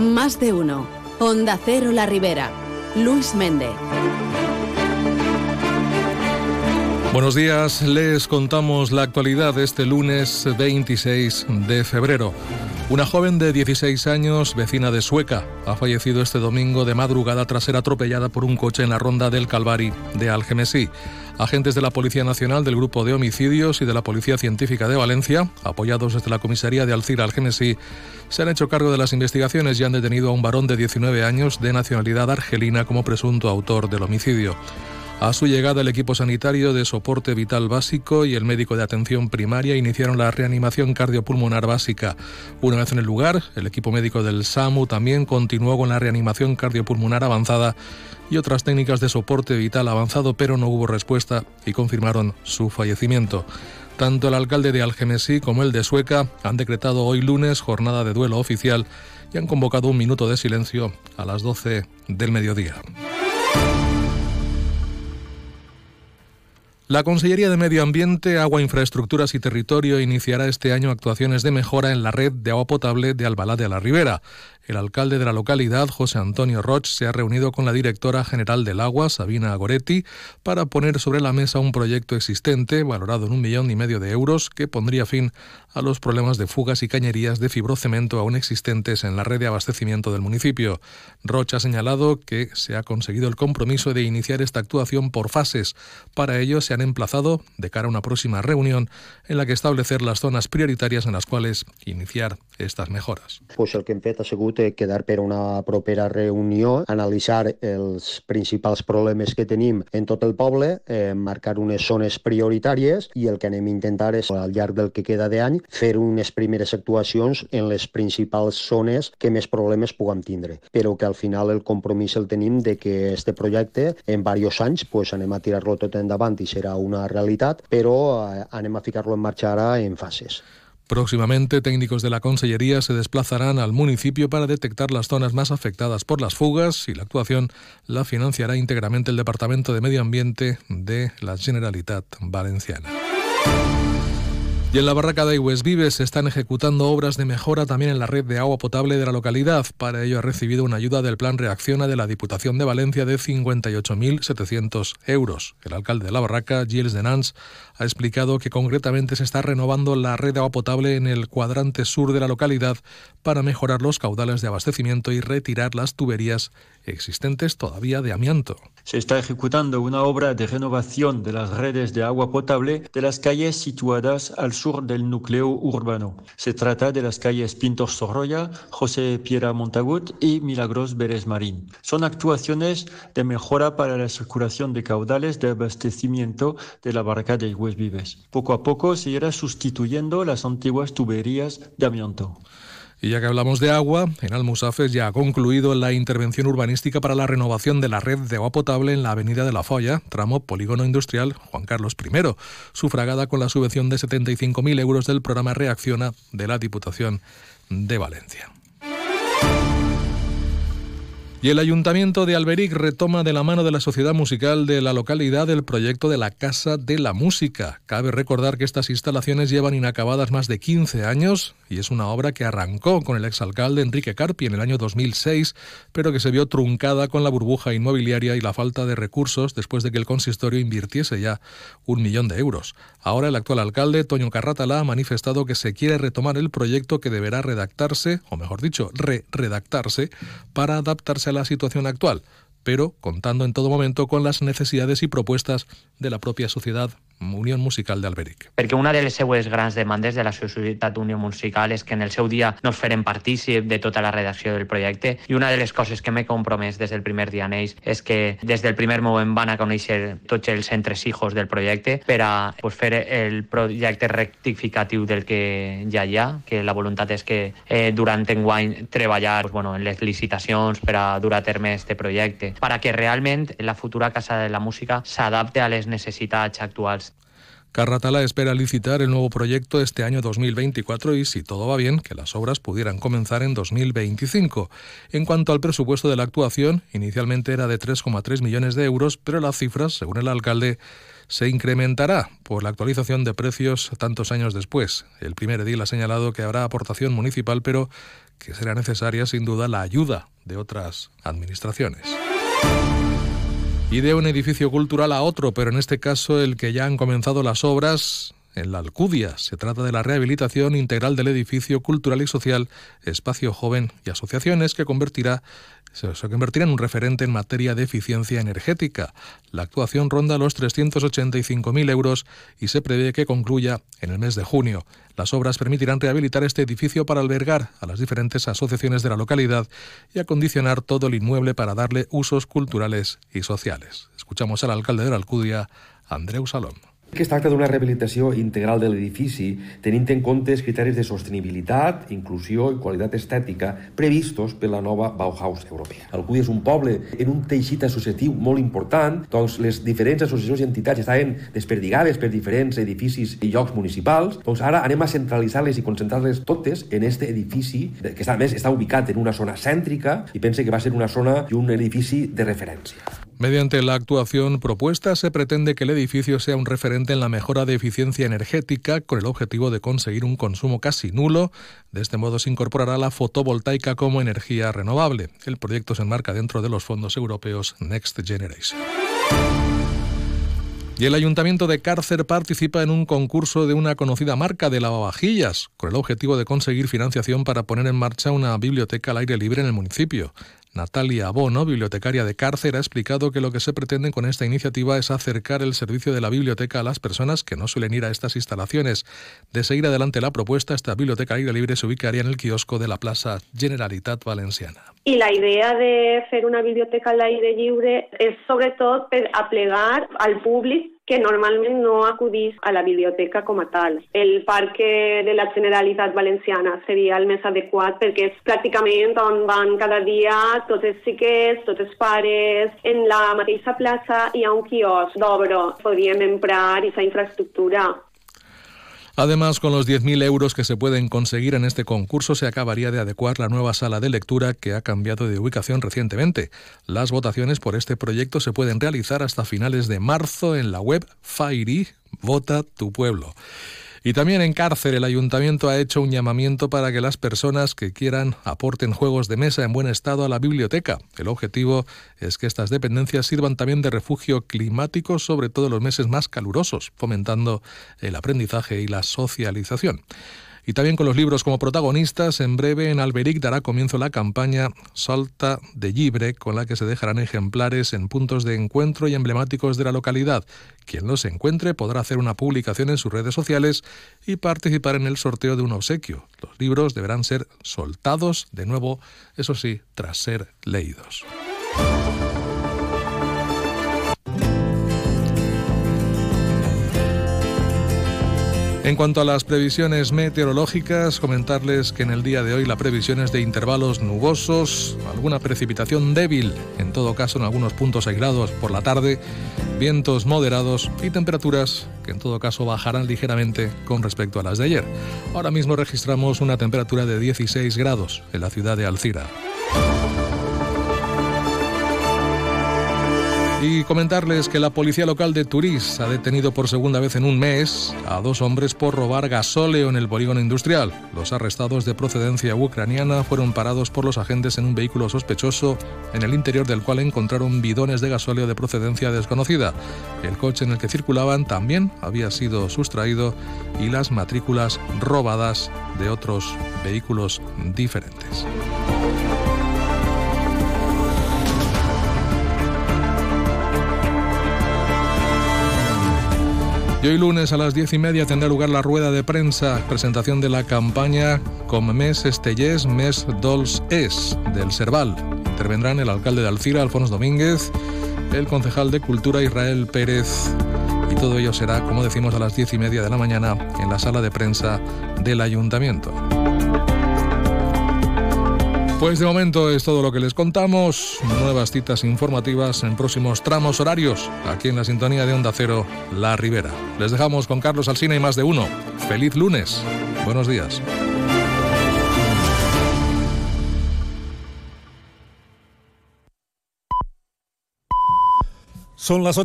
Más de uno. Onda Cero La Ribera. Luis Méndez. Buenos días, les contamos la actualidad de este lunes 26 de febrero. Una joven de 16 años, vecina de Sueca, ha fallecido este domingo de madrugada tras ser atropellada por un coche en la ronda del Calvari de Algemesí. Agentes de la Policía Nacional, del Grupo de Homicidios y de la Policía Científica de Valencia, apoyados desde la comisaría de Alcira Algemesí, se han hecho cargo de las investigaciones y han detenido a un varón de 19 años de nacionalidad argelina como presunto autor del homicidio. A su llegada, el equipo sanitario de soporte vital básico y el médico de atención primaria iniciaron la reanimación cardiopulmonar básica. Una vez en el lugar, el equipo médico del SAMU también continuó con la reanimación cardiopulmonar avanzada y otras técnicas de soporte vital avanzado, pero no hubo respuesta y confirmaron su fallecimiento. Tanto el alcalde de Algemesí como el de Sueca han decretado hoy lunes jornada de duelo oficial y han convocado un minuto de silencio a las 12 del mediodía. La Consellería de Medio Ambiente, Agua, Infraestructuras y Territorio iniciará este año actuaciones de mejora en la red de agua potable de Albalá de la Ribera. El alcalde de la localidad, José Antonio Roch, se ha reunido con la directora general del agua, Sabina Goretti, para poner sobre la mesa un proyecto existente valorado en un millón y medio de euros que pondría fin a los problemas de fugas y cañerías de fibrocemento aún existentes en la red de abastecimiento del municipio. Roch ha señalado que se ha conseguido el compromiso de iniciar esta actuación por fases. Para ello se han emplazado de cara a una próxima reunión en la que establecer las zonas prioritarias en las cuales iniciar estas mejoras. Pues el que hem fet ha sigut quedar per una propera reunió, analitzar els principals problemes que tenim en tot el poble, eh, marcar unes zones prioritàries i el que anem a intentar és, al llarg del que queda d'any, fer unes primeres actuacions en les principals zones que més problemes puguem tindre. Però que al final el compromís el tenim de que este projecte en diversos anys pues, anem a tirar-lo tot endavant i serà una realitat, però eh, anem a ficar-lo en marxa ara en fases. Próximamente, técnicos de la Consellería se desplazarán al municipio para detectar las zonas más afectadas por las fugas y la actuación la financiará íntegramente el Departamento de Medio Ambiente de la Generalitat Valenciana. Y en la barraca de Aigües Vives se están ejecutando obras de mejora también en la red de agua potable de la localidad. Para ello ha recibido una ayuda del Plan Reacciona de la Diputación de Valencia de 58.700 euros. El alcalde de la barraca, Gilles Denans, ha explicado que concretamente se está renovando la red de agua potable en el cuadrante sur de la localidad para mejorar los caudales de abastecimiento y retirar las tuberías existentes todavía de amianto. Se está ejecutando una obra de renovación de las redes de agua potable de las calles situadas al sur del núcleo urbano. Se trata de las calles Pintor Sorolla, José Piera Montagut y Milagros Beres Marín. Son actuaciones de mejora para la circulación de caudales de abastecimiento de la barca de Hues Vives. Poco a poco se irá sustituyendo las antiguas tuberías de amianto. Y ya que hablamos de agua, en Almusafes ya ha concluido la intervención urbanística para la renovación de la red de agua potable en la Avenida de la Folla, tramo Polígono Industrial Juan Carlos I, sufragada con la subvención de 75.000 euros del programa Reacciona de la Diputación de Valencia. Y el Ayuntamiento de Alberic retoma de la mano de la Sociedad Musical de la localidad el proyecto de la Casa de la Música. Cabe recordar que estas instalaciones llevan inacabadas más de 15 años y es una obra que arrancó con el exalcalde Enrique Carpi en el año 2006, pero que se vio truncada con la burbuja inmobiliaria y la falta de recursos después de que el consistorio invirtiese ya un millón de euros. Ahora el actual alcalde, Toño Carratala, ha manifestado que se quiere retomar el proyecto que deberá redactarse, o mejor dicho, re-redactarse, para adaptarse la situación actual, pero contando en todo momento con las necesidades y propuestas de la propia sociedad Unión Musical d'Alberic. Perquè una de les seues grans demandes de la Societat Unió Musical és que en el seu dia nos feren partícip de tota la redacció del projecte i una de les coses que m'he compromès des del primer dia en ells és que des del primer moment van a conèixer tots els entresijos del projecte per a pues, fer el projecte rectificatiu del que ja hi ha, que la voluntat és que eh, durant enguany treballar pues, bueno, en les licitacions per a dur a terme este projecte, per a que realment la futura Casa de la Música s'adapte a les necessitats actuals Carratala espera licitar el nuevo proyecto este año 2024 y, si todo va bien, que las obras pudieran comenzar en 2025. En cuanto al presupuesto de la actuación, inicialmente era de 3,3 millones de euros, pero las cifras, según el alcalde, se incrementará por la actualización de precios tantos años después. El primer edil ha señalado que habrá aportación municipal, pero que será necesaria sin duda la ayuda de otras administraciones. Y de un edificio cultural a otro, pero en este caso el que ya han comenzado las obras en la Alcudia. Se trata de la rehabilitación integral del edificio cultural y social Espacio Joven y Asociaciones que convertirá se convertirá en un referente en materia de eficiencia energética. La actuación ronda los 385.000 euros y se prevé que concluya en el mes de junio. Las obras permitirán rehabilitar este edificio para albergar a las diferentes asociaciones de la localidad y acondicionar todo el inmueble para darle usos culturales y sociales. Escuchamos al alcalde de la Alcudia, Andreu Salom. Que es tracta d'una rehabilitació integral de l'edifici tenint en compte els criteris de sostenibilitat, inclusió i qualitat estètica previstos per la nova Bauhaus europea. Alcúdia és un poble en un teixit associatiu molt important, doncs les diferents associacions i entitats estaven desperdigades per diferents edificis i llocs municipals, doncs ara anem a centralitzar-les i concentrar-les totes en este edifici, que a més està ubicat en una zona cèntrica i pense que va ser una zona i un edifici de referència. Mediante la actuación propuesta se pretende que el edificio sea un referente en la mejora de eficiencia energética con el objetivo de conseguir un consumo casi nulo. De este modo se incorporará la fotovoltaica como energía renovable. El proyecto se enmarca dentro de los fondos europeos Next Generation. Y el Ayuntamiento de Cárcer participa en un concurso de una conocida marca de lavavajillas, con el objetivo de conseguir financiación para poner en marcha una biblioteca al aire libre en el municipio. Natalia Bono, bibliotecaria de Cárcer, ha explicado que lo que se pretende con esta iniciativa es acercar el servicio de la biblioteca a las personas que no suelen ir a estas instalaciones. De seguir adelante la propuesta, esta biblioteca aire libre se ubicaría en el kiosco de la Plaza Generalitat Valenciana. I la idea de fer una biblioteca a l'aire lliure és sobretot per aplegar al públic que normalment no acudís a la biblioteca com a tal. El parc de la Generalitat Valenciana seria el més adequat perquè és pràcticament on van cada dia tots els xiquets, tots els pares. En la mateixa plaça hi ha un quiosc d'obra. Podríem emprar aquesta infraestructura Además, con los 10.000 euros que se pueden conseguir en este concurso, se acabaría de adecuar la nueva sala de lectura que ha cambiado de ubicación recientemente. Las votaciones por este proyecto se pueden realizar hasta finales de marzo en la web Fairy Vota tu Pueblo. Y también en cárcel el ayuntamiento ha hecho un llamamiento para que las personas que quieran aporten juegos de mesa en buen estado a la biblioteca. El objetivo es que estas dependencias sirvan también de refugio climático, sobre todo en los meses más calurosos, fomentando el aprendizaje y la socialización. Y también con los libros como protagonistas, en breve en Alberic dará comienzo la campaña Salta de Libre, con la que se dejarán ejemplares en puntos de encuentro y emblemáticos de la localidad. Quien los encuentre podrá hacer una publicación en sus redes sociales y participar en el sorteo de un obsequio. Los libros deberán ser soltados de nuevo, eso sí, tras ser leídos. En cuanto a las previsiones meteorológicas, comentarles que en el día de hoy la previsión es de intervalos nubosos, alguna precipitación débil, en todo caso en algunos puntos aislados por la tarde, vientos moderados y temperaturas que en todo caso bajarán ligeramente con respecto a las de ayer. Ahora mismo registramos una temperatura de 16 grados en la ciudad de Alcira. Y comentarles que la policía local de Turís ha detenido por segunda vez en un mes a dos hombres por robar gasóleo en el polígono industrial. Los arrestados de procedencia ucraniana fueron parados por los agentes en un vehículo sospechoso en el interior del cual encontraron bidones de gasóleo de procedencia desconocida. El coche en el que circulaban también había sido sustraído y las matrículas robadas de otros vehículos diferentes. Y hoy lunes a las diez y media tendrá lugar la rueda de prensa, presentación de la campaña Com Mes Estellés, Mes Dols Es, del Serval. Intervendrán el alcalde de Alcira, Alfonso Domínguez, el concejal de Cultura, Israel Pérez, y todo ello será, como decimos, a las diez y media de la mañana en la sala de prensa del ayuntamiento. Pues de momento es todo lo que les contamos. Nuevas citas informativas en próximos tramos horarios, aquí en la sintonía de Onda Cero, La Ribera. Les dejamos con Carlos Alsina y más de uno. Feliz lunes. Buenos días. Son las